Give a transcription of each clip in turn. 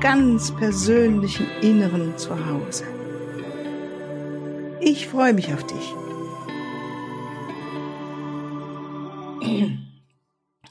ganz persönlichen Inneren zu Hause. Ich freue mich auf dich.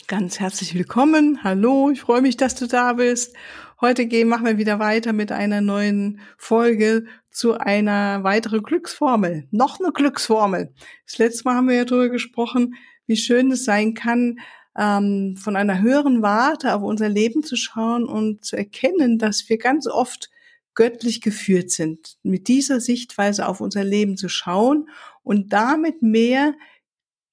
Ganz herzlich willkommen. Hallo, ich freue mich, dass du da bist. Heute gehen, machen wir wieder weiter mit einer neuen Folge zu einer weiteren Glücksformel. Noch eine Glücksformel. Das letzte Mal haben wir ja darüber gesprochen, wie schön es sein kann, ähm, von einer höheren Warte auf unser Leben zu schauen und zu erkennen, dass wir ganz oft göttlich geführt sind. Mit dieser Sichtweise auf unser Leben zu schauen und damit mehr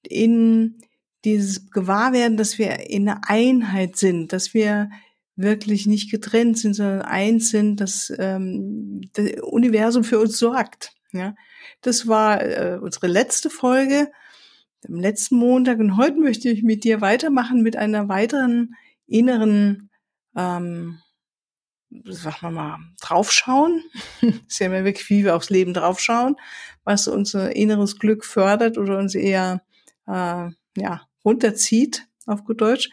in dieses Gewahrwerden, dass wir in einer Einheit sind, dass wir wirklich nicht getrennt sind, sondern eins sind, dass ähm, das Universum für uns sorgt. Ja, das war äh, unsere letzte Folge am letzten Montag und heute möchte ich mit dir weitermachen mit einer weiteren inneren, ähm, sagen wir mal, draufschauen. ist ja immer wirklich, wie wir aufs Leben draufschauen, was unser inneres Glück fördert oder uns eher äh, ja runterzieht auf gut Deutsch.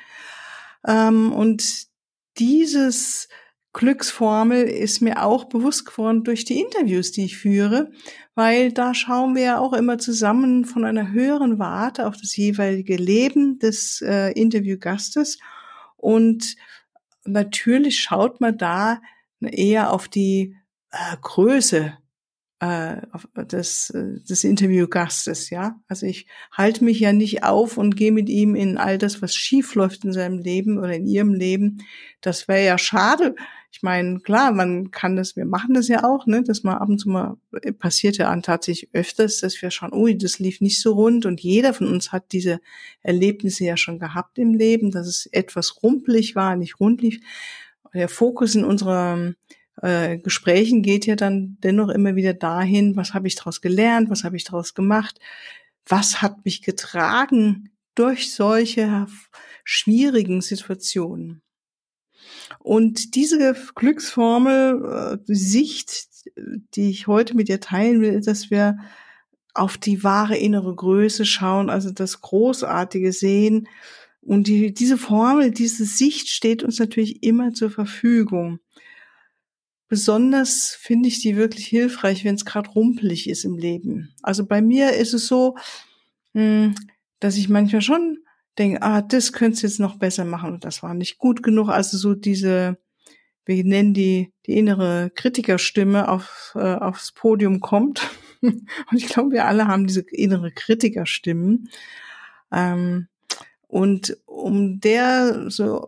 Ähm, und dieses Glücksformel ist mir auch bewusst geworden durch die Interviews, die ich führe, weil da schauen wir ja auch immer zusammen von einer höheren Warte auf das jeweilige Leben des äh, Interviewgastes. Und natürlich schaut man da eher auf die äh, Größe äh, des, des Interviewgastes, ja. Also ich halte mich ja nicht auf und gehe mit ihm in all das, was schief läuft in seinem Leben oder in ihrem Leben. Das wäre ja schade. Ich meine, klar, man kann das, wir machen das ja auch, ne, dass man ab und zu mal passiert ja an tatsächlich öfters, dass wir schauen, ui, das lief nicht so rund und jeder von uns hat diese Erlebnisse ja schon gehabt im Leben, dass es etwas rumpelig war, nicht rund lief. Der Fokus in unserer äh, Gesprächen geht ja dann dennoch immer wieder dahin, was habe ich daraus gelernt, was habe ich daraus gemacht, was hat mich getragen durch solche schwierigen Situationen. Und diese Glücksformel, äh, Sicht, die ich heute mit dir teilen will, dass wir auf die wahre innere Größe schauen, also das Großartige sehen. Und die, diese Formel, diese Sicht steht uns natürlich immer zur Verfügung. Besonders finde ich die wirklich hilfreich, wenn es gerade rumpelig ist im Leben. Also bei mir ist es so, hm, dass ich manchmal schon denke, ah, das könntest du jetzt noch besser machen und das war nicht gut genug. Also so diese, wir nennen die, die innere Kritikerstimme auf, äh, aufs Podium kommt. und ich glaube, wir alle haben diese innere Kritikerstimmen. Ähm, und um der so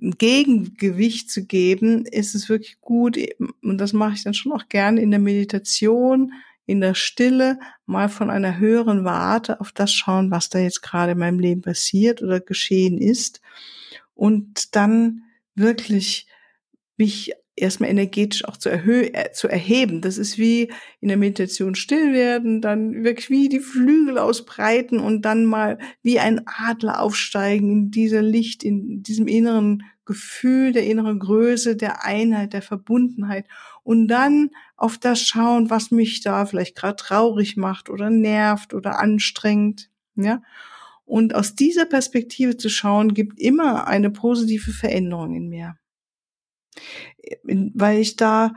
Gegengewicht zu geben, ist es wirklich gut, und das mache ich dann schon auch gerne in der Meditation, in der Stille, mal von einer höheren Warte auf das schauen, was da jetzt gerade in meinem Leben passiert oder geschehen ist. Und dann wirklich mich erstmal energetisch auch zu, erhöhen, äh, zu erheben. Das ist wie in der Meditation still werden, dann wirklich wie die Flügel ausbreiten und dann mal wie ein Adler aufsteigen in dieser Licht, in diesem inneren Gefühl der inneren Größe, der Einheit, der Verbundenheit und dann auf das schauen, was mich da vielleicht gerade traurig macht oder nervt oder anstrengt, ja. Und aus dieser Perspektive zu schauen, gibt immer eine positive Veränderung in mir weil ich da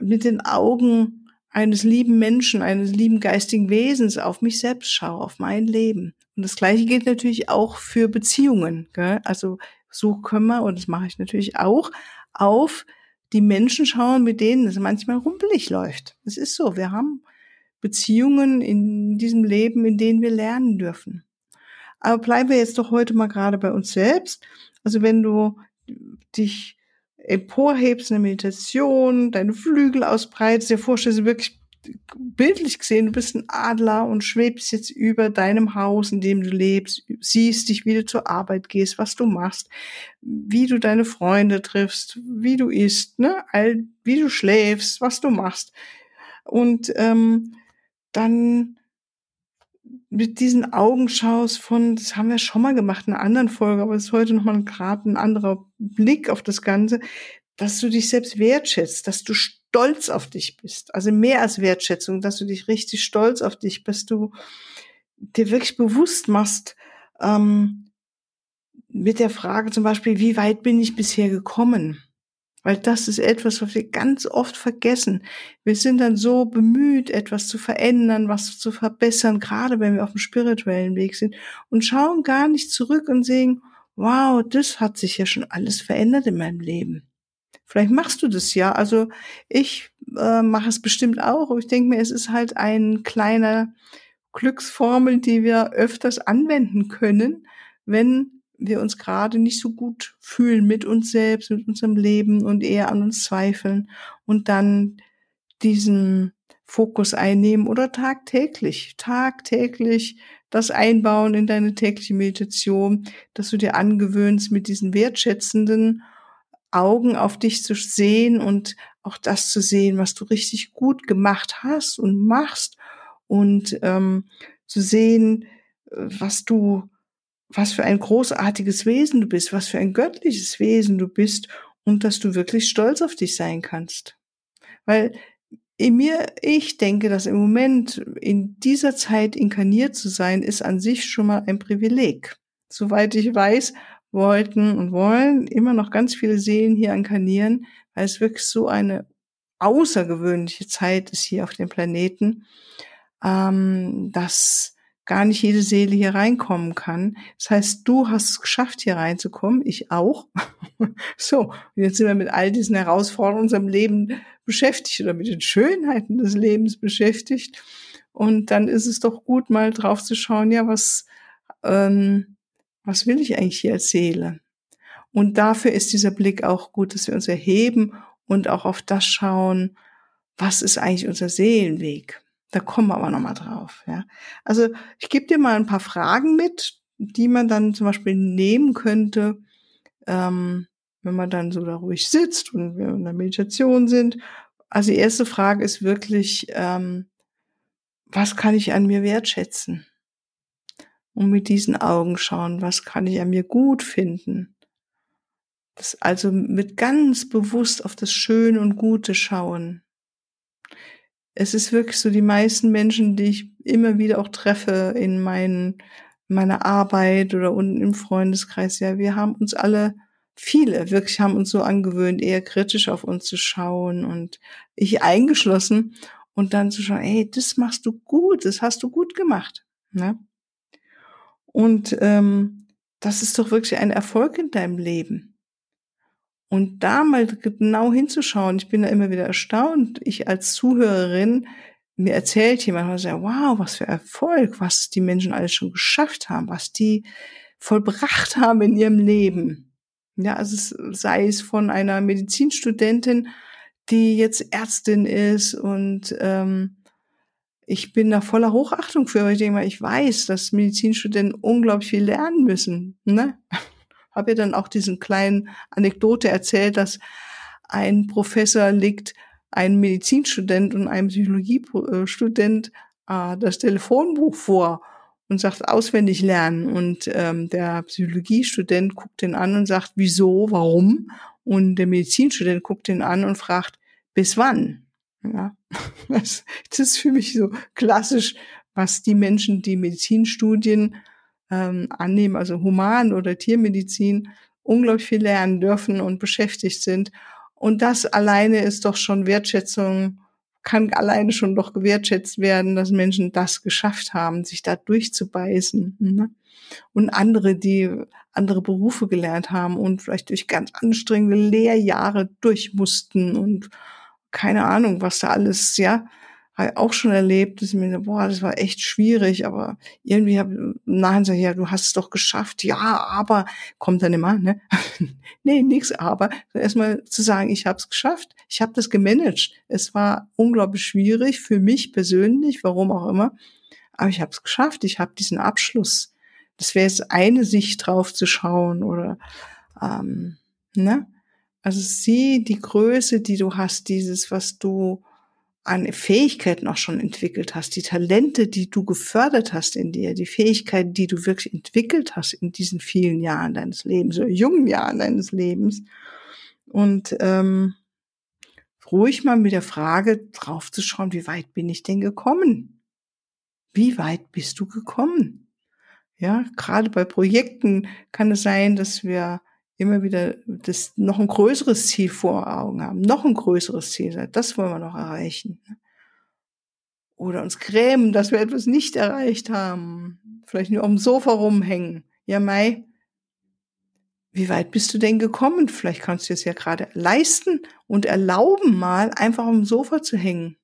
mit den Augen eines lieben Menschen, eines lieben geistigen Wesens auf mich selbst schaue, auf mein Leben. Und das Gleiche gilt natürlich auch für Beziehungen. Gell? Also so können wir, und das mache ich natürlich auch, auf die Menschen schauen, mit denen es manchmal rumpelig läuft. Es ist so, wir haben Beziehungen in diesem Leben, in denen wir lernen dürfen. Aber bleiben wir jetzt doch heute mal gerade bei uns selbst. Also wenn du dich emporhebst, eine Meditation, deine Flügel ausbreitest, dir vorstellst, wirklich bildlich gesehen, du bist ein Adler und schwebst jetzt über deinem Haus, in dem du lebst, siehst dich, wie du zur Arbeit gehst, was du machst, wie du deine Freunde triffst, wie du isst, ne, all, wie du schläfst, was du machst. Und ähm, dann mit diesen Augenschaus von, das haben wir schon mal gemacht in einer anderen Folge, aber es ist heute nochmal gerade ein anderer Blick auf das Ganze, dass du dich selbst wertschätzt, dass du stolz auf dich bist. Also mehr als Wertschätzung, dass du dich richtig stolz auf dich bist, du dir wirklich bewusst machst, ähm, mit der Frage zum Beispiel, wie weit bin ich bisher gekommen? Weil das ist etwas, was wir ganz oft vergessen. Wir sind dann so bemüht, etwas zu verändern, was zu verbessern, gerade wenn wir auf dem spirituellen Weg sind und schauen gar nicht zurück und sehen, wow, das hat sich ja schon alles verändert in meinem Leben. Vielleicht machst du das ja. Also ich äh, mache es bestimmt auch. Aber ich denke mir, es ist halt ein kleiner Glücksformel, die wir öfters anwenden können, wenn wir uns gerade nicht so gut fühlen mit uns selbst, mit unserem Leben und eher an uns zweifeln und dann diesen Fokus einnehmen oder tagtäglich, tagtäglich das einbauen in deine tägliche Meditation, dass du dir angewöhnst, mit diesen wertschätzenden Augen auf dich zu sehen und auch das zu sehen, was du richtig gut gemacht hast und machst und ähm, zu sehen, was du was für ein großartiges Wesen du bist, was für ein göttliches Wesen du bist und dass du wirklich stolz auf dich sein kannst. Weil in mir, ich denke, dass im Moment in dieser Zeit inkarniert zu sein, ist an sich schon mal ein Privileg. Soweit ich weiß, wollten und wollen immer noch ganz viele Seelen hier inkarnieren, weil es wirklich so eine außergewöhnliche Zeit ist hier auf dem Planeten, ähm, dass gar nicht jede Seele hier reinkommen kann. Das heißt, du hast es geschafft, hier reinzukommen, ich auch. so, jetzt sind wir mit all diesen Herausforderungen unserem Leben beschäftigt oder mit den Schönheiten des Lebens beschäftigt. Und dann ist es doch gut, mal drauf zu schauen, ja, was, ähm, was will ich eigentlich hier als Seele? Und dafür ist dieser Blick auch gut, dass wir uns erheben und auch auf das schauen, was ist eigentlich unser Seelenweg? Da kommen wir aber nochmal drauf. Ja. Also ich gebe dir mal ein paar Fragen mit, die man dann zum Beispiel nehmen könnte, ähm, wenn man dann so da ruhig sitzt und wir in der Meditation sind. Also die erste Frage ist wirklich, ähm, was kann ich an mir wertschätzen? Und mit diesen Augen schauen, was kann ich an mir gut finden? Das also mit ganz bewusst auf das Schöne und Gute schauen es ist wirklich so, die meisten Menschen, die ich immer wieder auch treffe in meinen, meiner Arbeit oder unten im Freundeskreis, ja, wir haben uns alle, viele wirklich haben uns so angewöhnt, eher kritisch auf uns zu schauen und ich eingeschlossen und dann zu schauen, hey, das machst du gut, das hast du gut gemacht. Ne? Und ähm, das ist doch wirklich ein Erfolg in deinem Leben. Und da mal genau hinzuschauen, ich bin da immer wieder erstaunt, ich als Zuhörerin, mir erzählt jemand, und sagt, wow, was für Erfolg, was die Menschen alles schon geschafft haben, was die vollbracht haben in ihrem Leben. Ja, also es sei es von einer Medizinstudentin, die jetzt Ärztin ist und ähm, ich bin da voller Hochachtung für, weil ich denke mal, ich weiß, dass Medizinstudenten unglaublich viel lernen müssen. Ne? Habe ihr dann auch diesen kleinen Anekdote erzählt, dass ein Professor legt einem Medizinstudent und einem Psychologiestudent äh, das Telefonbuch vor und sagt auswendig lernen. Und ähm, der Psychologiestudent guckt den an und sagt, wieso, warum? Und der Medizinstudent guckt den an und fragt, bis wann? Ja, das, das ist für mich so klassisch, was die Menschen, die Medizinstudien ähm, annehmen, also Human- oder Tiermedizin, unglaublich viel lernen dürfen und beschäftigt sind. Und das alleine ist doch schon Wertschätzung, kann alleine schon doch gewertschätzt werden, dass Menschen das geschafft haben, sich da durchzubeißen. Ne? Und andere, die andere Berufe gelernt haben und vielleicht durch ganz anstrengende Lehrjahre durch mussten und keine Ahnung, was da alles, ja, auch schon erlebt, dass ich mir, boah, das war echt schwierig, aber irgendwie habe nachher gesagt, ja, du hast es doch geschafft, ja, aber kommt dann immer, ne? nee, nix aber. Erstmal zu sagen, ich habe es geschafft, Ich habe das gemanagt. Es war unglaublich schwierig für mich persönlich, warum auch immer. Aber ich habe es geschafft. Ich habe diesen Abschluss. Das wäre jetzt eine Sicht drauf zu schauen oder ähm, ne? Also sieh die Größe, die du hast, dieses, was du an Fähigkeiten auch schon entwickelt hast, die Talente, die du gefördert hast in dir, die Fähigkeiten, die du wirklich entwickelt hast in diesen vielen Jahren deines Lebens oder jungen Jahren deines Lebens. Und ähm, ruhig mal mit der Frage draufzuschauen, wie weit bin ich denn gekommen? Wie weit bist du gekommen? Ja, gerade bei Projekten kann es sein, dass wir immer wieder das noch ein größeres Ziel vor Augen haben, noch ein größeres Ziel, das wollen wir noch erreichen. Oder uns grämen, dass wir etwas nicht erreicht haben, vielleicht nur auf dem Sofa rumhängen. Ja, Mai, wie weit bist du denn gekommen? Vielleicht kannst du es ja gerade leisten und erlauben, mal einfach auf dem Sofa zu hängen,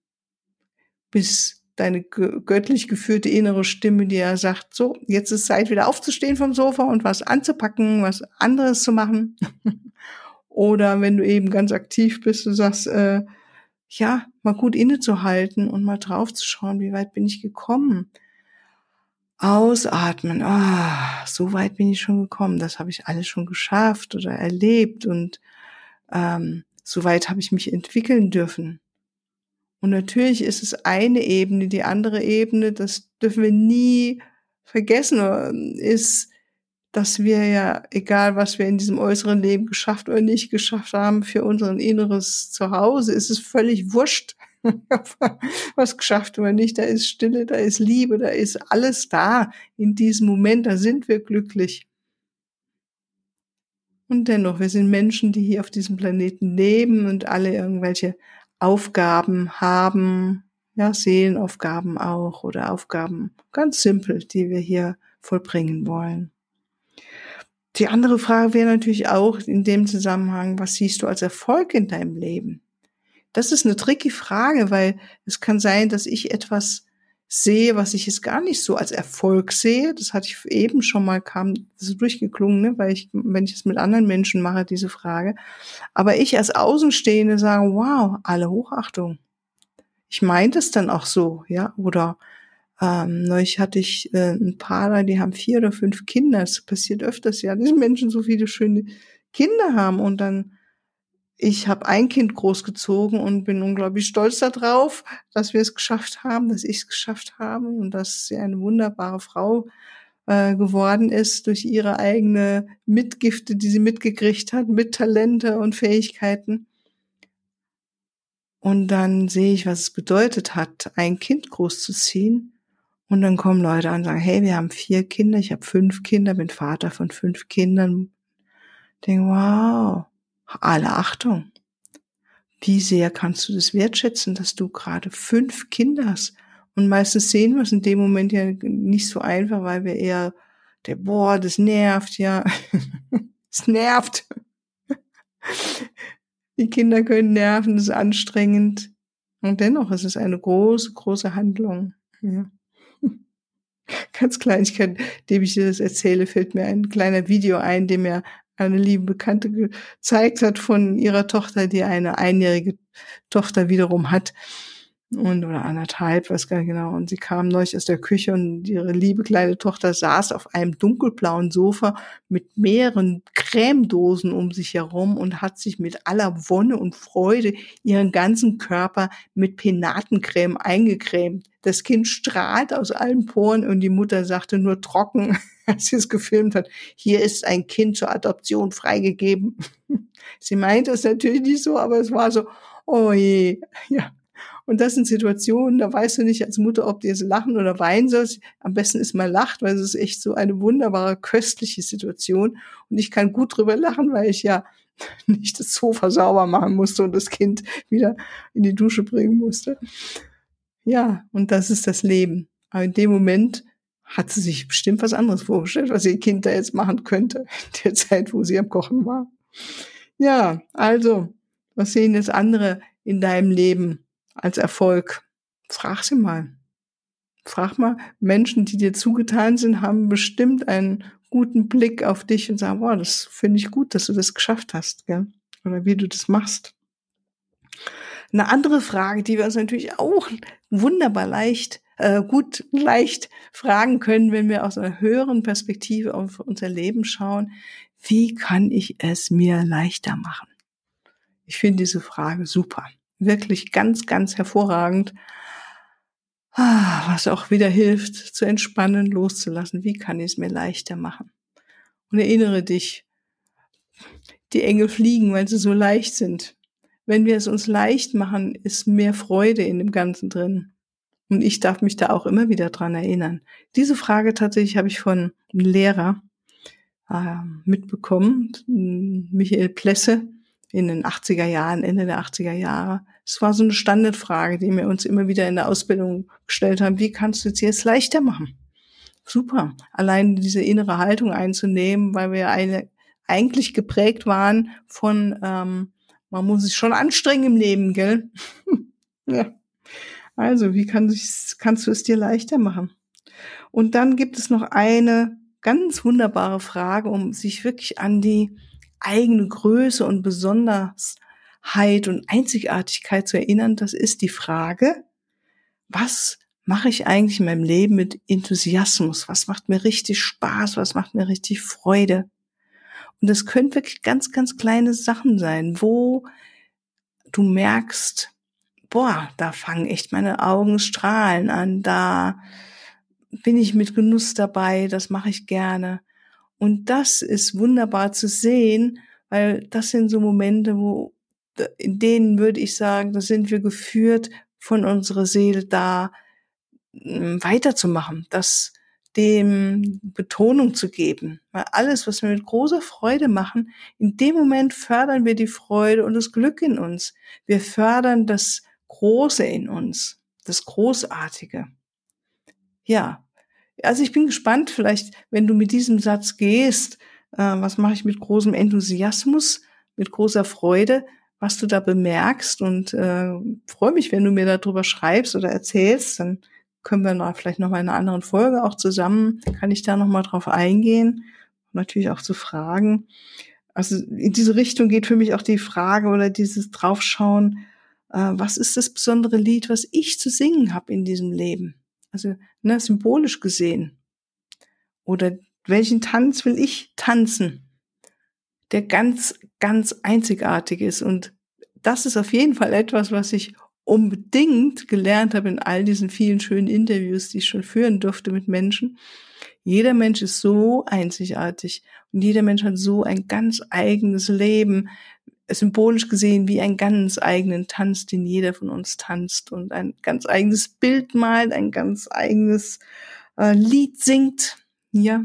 bis deine göttlich geführte innere Stimme, die ja sagt, so, jetzt ist Zeit wieder aufzustehen vom Sofa und was anzupacken, was anderes zu machen. Oder wenn du eben ganz aktiv bist, du sagst, äh, ja, mal gut innezuhalten und mal drauf zu schauen, wie weit bin ich gekommen. Ausatmen, ah, so weit bin ich schon gekommen, das habe ich alles schon geschafft oder erlebt und ähm, so weit habe ich mich entwickeln dürfen. Und natürlich ist es eine Ebene, die andere Ebene, das dürfen wir nie vergessen, ist, dass wir ja, egal was wir in diesem äußeren Leben geschafft oder nicht geschafft haben, für unseren inneres Zuhause ist es völlig wurscht, was geschafft oder nicht. Da ist Stille, da ist Liebe, da ist alles da in diesem Moment, da sind wir glücklich. Und dennoch, wir sind Menschen, die hier auf diesem Planeten leben und alle irgendwelche Aufgaben haben, ja, Seelenaufgaben auch oder Aufgaben ganz simpel, die wir hier vollbringen wollen. Die andere Frage wäre natürlich auch in dem Zusammenhang, was siehst du als Erfolg in deinem Leben? Das ist eine tricky Frage, weil es kann sein, dass ich etwas sehe, was ich jetzt gar nicht so als Erfolg sehe. Das hatte ich eben schon mal, kam so durchgeklungen, ne? weil ich, wenn ich es mit anderen Menschen mache, diese Frage. Aber ich als Außenstehende sage, wow, alle Hochachtung. Ich meinte es dann auch so, ja, oder ähm, neulich hatte ich äh, ein Paar, die haben vier oder fünf Kinder. Das passiert öfters, ja, dass Menschen so viele schöne Kinder haben und dann ich habe ein Kind großgezogen und bin unglaublich stolz darauf, dass wir es geschafft haben, dass ich es geschafft habe und dass sie eine wunderbare Frau äh, geworden ist durch ihre eigene Mitgifte, die sie mitgekriegt hat, mit Talente und Fähigkeiten. Und dann sehe ich, was es bedeutet hat, ein Kind großzuziehen. Und dann kommen Leute an und sagen, hey, wir haben vier Kinder, ich habe fünf Kinder, bin Vater von fünf Kindern. Ich denke, wow, alle Achtung. Wie sehr kannst du das wertschätzen, dass du gerade fünf Kinder hast? Und meistens sehen wir es in dem Moment ja nicht so einfach, weil wir eher der, boah, das nervt, ja. es nervt. Die Kinder können nerven, das ist anstrengend. Und dennoch ist es eine große, große Handlung. Ja. Ganz Kleinigkeit, dem ich dir das erzähle, fällt mir ein kleiner Video ein, dem mir eine liebe Bekannte gezeigt hat von ihrer Tochter, die eine einjährige Tochter wiederum hat und oder anderthalb, weiß gar nicht genau. Und sie kam neulich aus der Küche und ihre liebe kleine Tochter saß auf einem dunkelblauen Sofa mit mehreren Cremedosen um sich herum und hat sich mit aller Wonne und Freude ihren ganzen Körper mit Penatencreme eingecremt. Das Kind strahlt aus allen Poren und die Mutter sagte nur trocken, als sie es gefilmt hat, hier ist ein Kind zur Adoption freigegeben. sie meinte es natürlich nicht so, aber es war so, oh je, ja, und das sind Situationen, da weißt du nicht als Mutter, ob du jetzt lachen oder weinen sollst. Am besten ist mal lacht, weil es ist echt so eine wunderbare, köstliche Situation. Und ich kann gut drüber lachen, weil ich ja nicht das Sofa sauber machen musste und das Kind wieder in die Dusche bringen musste. Ja, und das ist das Leben. Aber in dem Moment hat sie sich bestimmt was anderes vorgestellt, was ihr Kind da jetzt machen könnte, in der Zeit, wo sie am Kochen war. Ja, also, was sehen jetzt andere in deinem Leben? Als Erfolg. Frag sie mal. Frag mal, Menschen, die dir zugetan sind, haben bestimmt einen guten Blick auf dich und sagen, boah, das finde ich gut, dass du das geschafft hast, gell? Oder wie du das machst. Eine andere Frage, die wir uns natürlich auch wunderbar leicht, äh, gut leicht fragen können, wenn wir aus einer höheren Perspektive auf unser Leben schauen. Wie kann ich es mir leichter machen? Ich finde diese Frage super. Wirklich ganz, ganz hervorragend. Ah, was auch wieder hilft, zu entspannen, loszulassen. Wie kann ich es mir leichter machen? Und erinnere dich, die Engel fliegen, weil sie so leicht sind. Wenn wir es uns leicht machen, ist mehr Freude in dem Ganzen drin. Und ich darf mich da auch immer wieder dran erinnern. Diese Frage tatsächlich habe ich von einem Lehrer äh, mitbekommen, Michael Plesse, in den 80er Jahren, Ende der 80er Jahre. Es war so eine Standardfrage, die wir uns immer wieder in der Ausbildung gestellt haben. Wie kannst du es jetzt leichter machen? Super. Allein diese innere Haltung einzunehmen, weil wir eine, eigentlich geprägt waren von, ähm, man muss sich schon anstrengen im Leben, gell? ja. Also, wie kann kannst du es dir leichter machen? Und dann gibt es noch eine ganz wunderbare Frage, um sich wirklich an die eigene Größe und Besonderheit und Einzigartigkeit zu erinnern, das ist die Frage, was mache ich eigentlich in meinem Leben mit Enthusiasmus? Was macht mir richtig Spaß? Was macht mir richtig Freude? Und das können wirklich ganz, ganz kleine Sachen sein, wo du merkst, boah, da fangen echt meine Augen strahlen an, da bin ich mit Genuss dabei, das mache ich gerne. Und das ist wunderbar zu sehen, weil das sind so Momente, wo, in denen würde ich sagen, da sind wir geführt von unserer Seele da hm, weiterzumachen, das dem Betonung zu geben. Weil alles, was wir mit großer Freude machen, in dem Moment fördern wir die Freude und das Glück in uns. Wir fördern das Große in uns, das Großartige. Ja, also ich bin gespannt, vielleicht, wenn du mit diesem Satz gehst, äh, was mache ich mit großem Enthusiasmus, mit großer Freude, was du da bemerkst und äh, freue mich, wenn du mir darüber schreibst oder erzählst, dann können wir noch, vielleicht noch mal in einer anderen Folge auch zusammen, kann ich da noch mal drauf eingehen, natürlich auch zu fragen. Also in diese Richtung geht für mich auch die Frage oder dieses Draufschauen, äh, was ist das besondere Lied, was ich zu singen habe in diesem Leben? Also ne, symbolisch gesehen. Oder welchen Tanz will ich tanzen, der ganz, ganz einzigartig ist. Und das ist auf jeden Fall etwas, was ich unbedingt gelernt habe in all diesen vielen schönen Interviews, die ich schon führen durfte mit Menschen. Jeder Mensch ist so einzigartig und jeder Mensch hat so ein ganz eigenes Leben, symbolisch gesehen wie einen ganz eigenen Tanz, den jeder von uns tanzt und ein ganz eigenes Bild malt, ein ganz eigenes äh, Lied singt. Ja,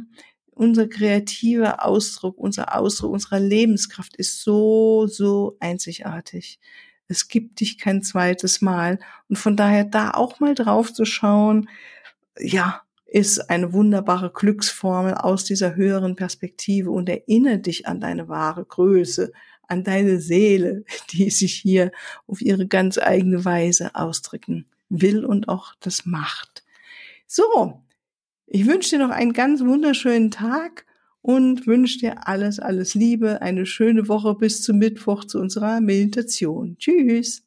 unser kreativer Ausdruck, unser Ausdruck unserer Lebenskraft ist so, so einzigartig. Es gibt dich kein zweites Mal. Und von daher da auch mal drauf zu schauen, ja, ist eine wunderbare Glücksformel aus dieser höheren Perspektive und erinnere dich an deine wahre Größe, an deine Seele, die sich hier auf ihre ganz eigene Weise ausdrücken will und auch das macht. So, ich wünsche dir noch einen ganz wunderschönen Tag und wünsche dir alles, alles Liebe, eine schöne Woche bis zum Mittwoch zu unserer Meditation. Tschüss.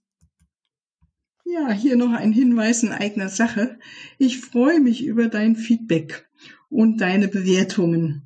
Ja, hier noch ein Hinweis in eigener Sache. Ich freue mich über dein Feedback und deine Bewertungen